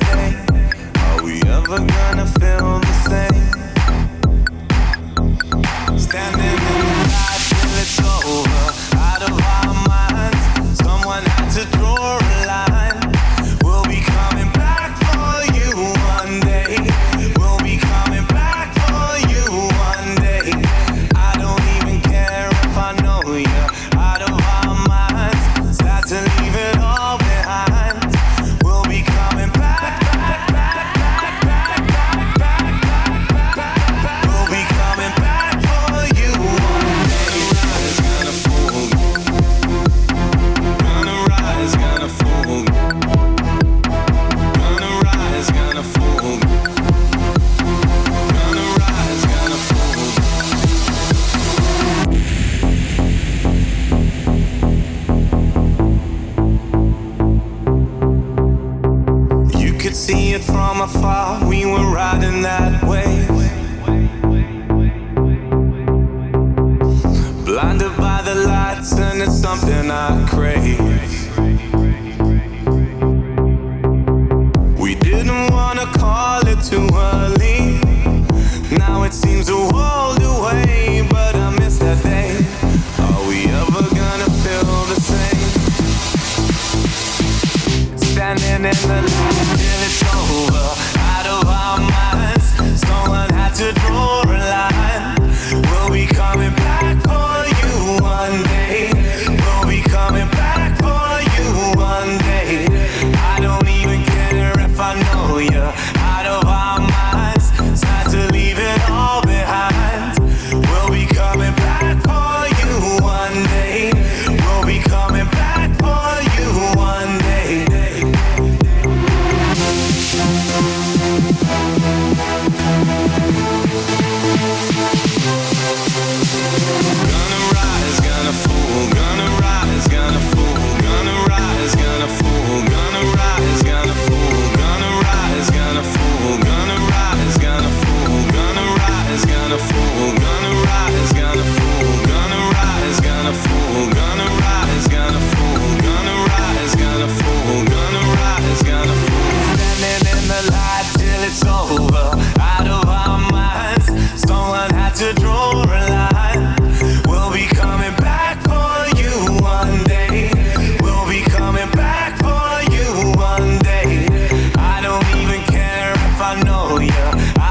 good. could see it from afar. We were riding that wave. Blinded by the lights, and it's something I crave. We didn't wanna call it too early. Now it seems a world away, but I miss that day. shining in the light till it's over. Oh, yeah.